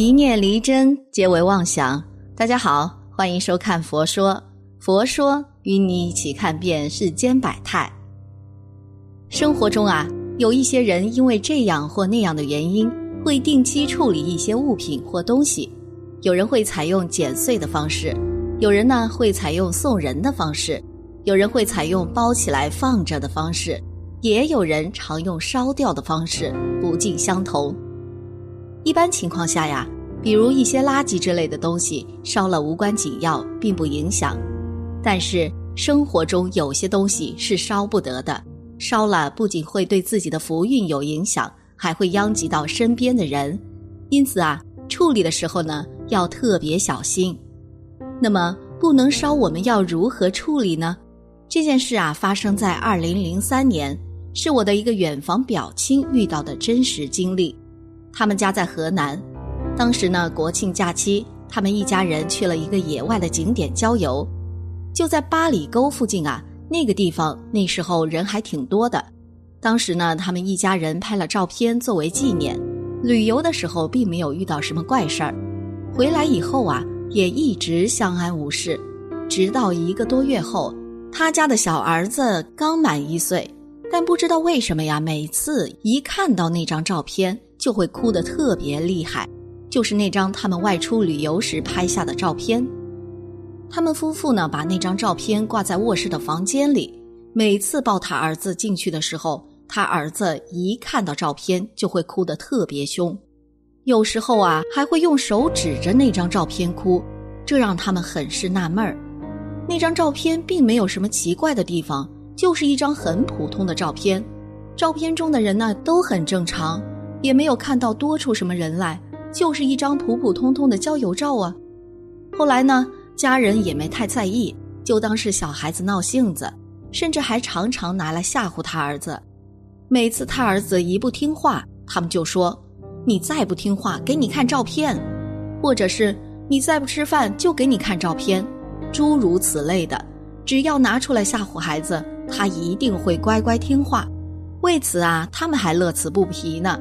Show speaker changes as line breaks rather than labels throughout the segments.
一念离真，皆为妄想。大家好，欢迎收看《佛说》，佛说与你一起看遍世间百态。生活中啊，有一些人因为这样或那样的原因，会定期处理一些物品或东西。有人会采用剪碎的方式，有人呢会采用送人的方式，有人会采用包起来放着的方式，也有人常用烧掉的方式，不尽相同。一般情况下呀，比如一些垃圾之类的东西，烧了无关紧要，并不影响。但是生活中有些东西是烧不得的，烧了不仅会对自己的福运有影响，还会殃及到身边的人。因此啊，处理的时候呢，要特别小心。那么不能烧，我们要如何处理呢？这件事啊，发生在二零零三年，是我的一个远房表亲遇到的真实经历。他们家在河南，当时呢国庆假期，他们一家人去了一个野外的景点郊游，就在八里沟附近啊。那个地方那时候人还挺多的。当时呢，他们一家人拍了照片作为纪念。旅游的时候并没有遇到什么怪事儿，回来以后啊也一直相安无事，直到一个多月后，他家的小儿子刚满一岁，但不知道为什么呀，每次一看到那张照片。就会哭得特别厉害，就是那张他们外出旅游时拍下的照片。他们夫妇呢，把那张照片挂在卧室的房间里。每次抱他儿子进去的时候，他儿子一看到照片就会哭得特别凶，有时候啊还会用手指着那张照片哭，这让他们很是纳闷儿。那张照片并没有什么奇怪的地方，就是一张很普通的照片，照片中的人呢都很正常。也没有看到多出什么人来，就是一张普普通通的郊游照啊。后来呢，家人也没太在意，就当是小孩子闹性子，甚至还常常拿来吓唬他儿子。每次他儿子一不听话，他们就说：“你再不听话，给你看照片；或者是你再不吃饭，就给你看照片。”诸如此类的，只要拿出来吓唬孩子，他一定会乖乖听话。为此啊，他们还乐此不疲呢。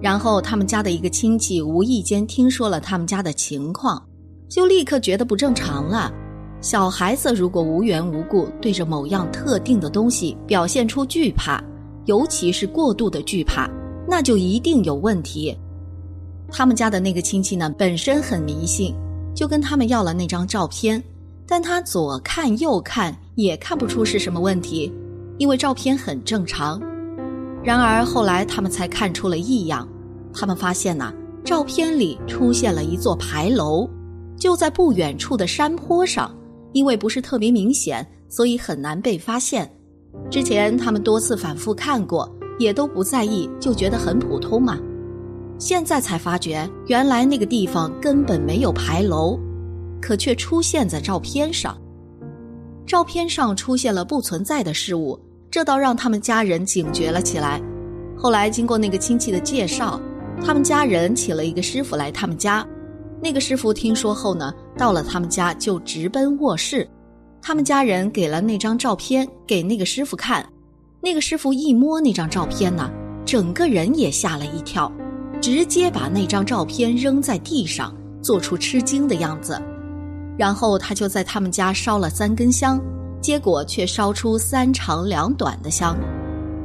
然后他们家的一个亲戚无意间听说了他们家的情况，就立刻觉得不正常了。小孩子如果无缘无故对着某样特定的东西表现出惧怕，尤其是过度的惧怕，那就一定有问题。他们家的那个亲戚呢，本身很迷信，就跟他们要了那张照片，但他左看右看也看不出是什么问题，因为照片很正常。然而后来他们才看出了异样，他们发现呐，照片里出现了一座牌楼，就在不远处的山坡上。因为不是特别明显，所以很难被发现。之前他们多次反复看过，也都不在意，就觉得很普通嘛。现在才发觉，原来那个地方根本没有牌楼，可却出现在照片上。照片上出现了不存在的事物。这倒让他们家人警觉了起来。后来经过那个亲戚的介绍，他们家人请了一个师傅来他们家。那个师傅听说后呢，到了他们家就直奔卧室。他们家人给了那张照片给那个师傅看。那个师傅一摸那张照片呢，整个人也吓了一跳，直接把那张照片扔在地上，做出吃惊的样子。然后他就在他们家烧了三根香。结果却烧出三长两短的香，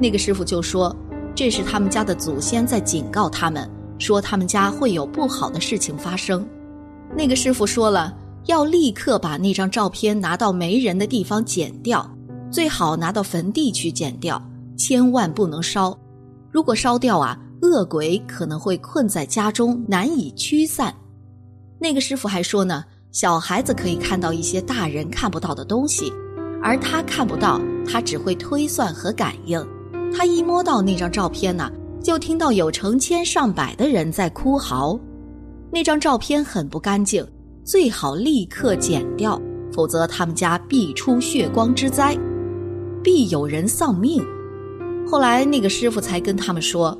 那个师傅就说：“这是他们家的祖先在警告他们，说他们家会有不好的事情发生。”那个师傅说了，要立刻把那张照片拿到没人的地方剪掉，最好拿到坟地去剪掉，千万不能烧。如果烧掉啊，恶鬼可能会困在家中，难以驱散。那个师傅还说呢，小孩子可以看到一些大人看不到的东西。而他看不到，他只会推算和感应。他一摸到那张照片呢，就听到有成千上百的人在哭嚎。那张照片很不干净，最好立刻剪掉，否则他们家必出血光之灾，必有人丧命。后来那个师傅才跟他们说，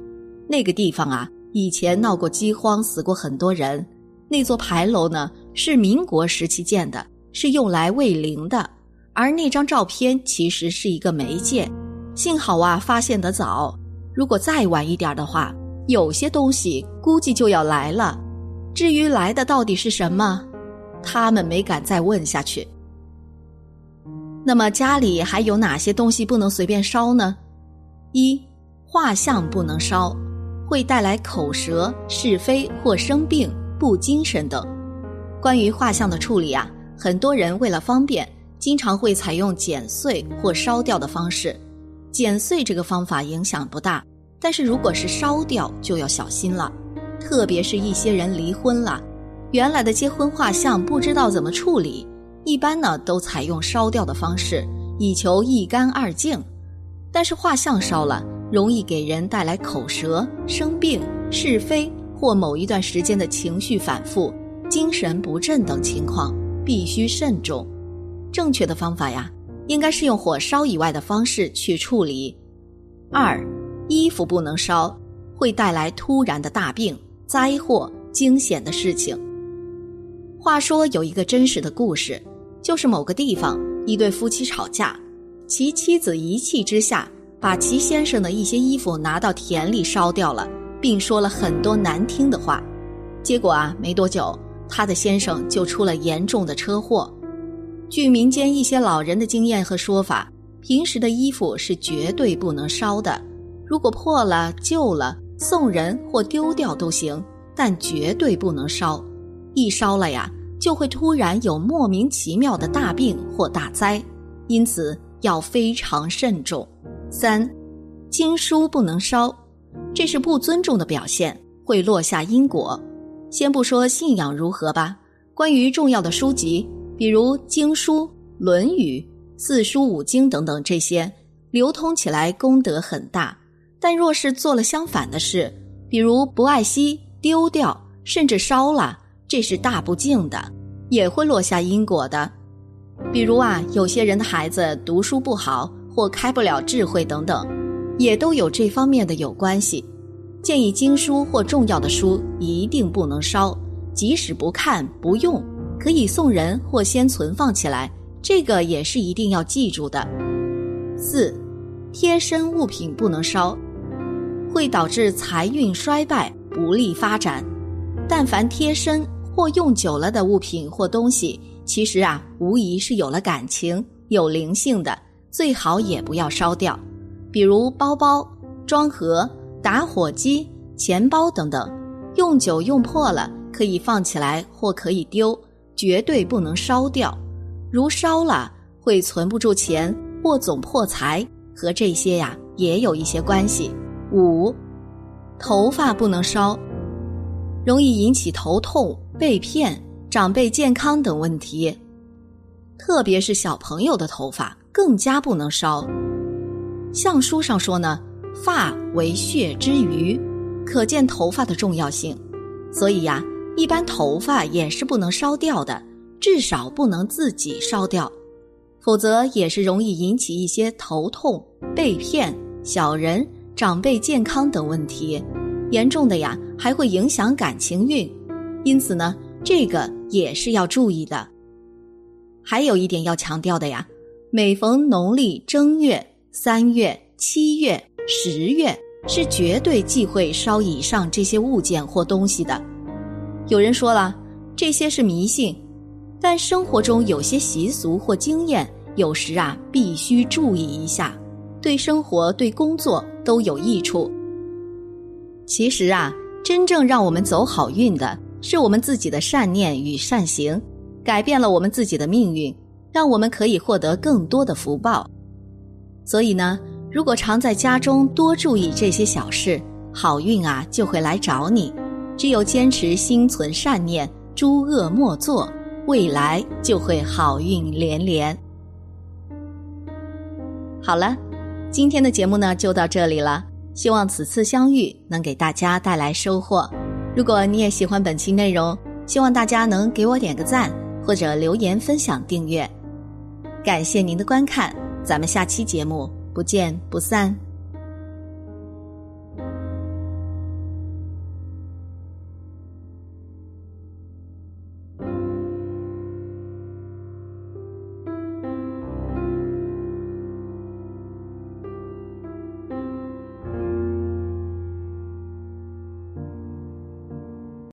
那个地方啊，以前闹过饥荒，死过很多人。那座牌楼呢，是民国时期建的，是用来慰灵的。而那张照片其实是一个媒介，幸好啊发现得早。如果再晚一点的话，有些东西估计就要来了。至于来的到底是什么，他们没敢再问下去。那么家里还有哪些东西不能随便烧呢？一画像不能烧，会带来口舌是非或生病、不精神等。关于画像的处理啊，很多人为了方便，经常会采用剪碎或烧掉的方式。剪碎这个方法影响不大，但是如果是烧掉就要小心了。特别是一些人离婚了，原来的结婚画像不知道怎么处理，一般呢都采用烧掉的方式，以求一干二净。但是画像烧了，容易给人带来口舌生病、是非或某一段时间的情绪反复、精神不振等情况，必须慎重。正确的方法呀。应该是用火烧以外的方式去处理。二，衣服不能烧，会带来突然的大病、灾祸、惊险的事情。话说有一个真实的故事，就是某个地方一对夫妻吵架，其妻子一气之下把其先生的一些衣服拿到田里烧掉了，并说了很多难听的话。结果啊，没多久，他的先生就出了严重的车祸。据民间一些老人的经验和说法，平时的衣服是绝对不能烧的。如果破了、旧了，送人或丢掉都行，但绝对不能烧。一烧了呀，就会突然有莫名其妙的大病或大灾，因此要非常慎重。三，经书不能烧，这是不尊重的表现，会落下因果。先不说信仰如何吧，关于重要的书籍。比如经书、《论语》、四书五经等等这些，流通起来功德很大。但若是做了相反的事，比如不爱惜、丢掉，甚至烧了，这是大不敬的，也会落下因果的。比如啊，有些人的孩子读书不好，或开不了智慧等等，也都有这方面的有关系。建议经书或重要的书一定不能烧，即使不看不用。可以送人或先存放起来，这个也是一定要记住的。四，贴身物品不能烧，会导致财运衰败、不利发展。但凡贴身或用久了的物品或东西，其实啊，无疑是有了感情、有灵性的，最好也不要烧掉。比如包包、装盒、打火机、钱包等等，用久用破了，可以放起来或可以丢。绝对不能烧掉，如烧了会存不住钱或总破财，和这些呀也有一些关系。五，头发不能烧，容易引起头痛、被骗、长辈健康等问题，特别是小朋友的头发更加不能烧。相书上说呢，发为血之余，可见头发的重要性，所以呀。一般头发也是不能烧掉的，至少不能自己烧掉，否则也是容易引起一些头痛、被骗、小人、长辈健康等问题，严重的呀还会影响感情运，因此呢，这个也是要注意的。还有一点要强调的呀，每逢农历正月、三月、七月、十月，是绝对忌讳烧以上这些物件或东西的。有人说了，这些是迷信，但生活中有些习俗或经验，有时啊必须注意一下，对生活、对工作都有益处。其实啊，真正让我们走好运的，是我们自己的善念与善行，改变了我们自己的命运，让我们可以获得更多的福报。所以呢，如果常在家中多注意这些小事，好运啊就会来找你。只有坚持心存善念，诸恶莫作，未来就会好运连连。好了，今天的节目呢就到这里了。希望此次相遇能给大家带来收获。如果你也喜欢本期内容，希望大家能给我点个赞，或者留言分享、订阅。感谢您的观看，咱们下期节目不见不散。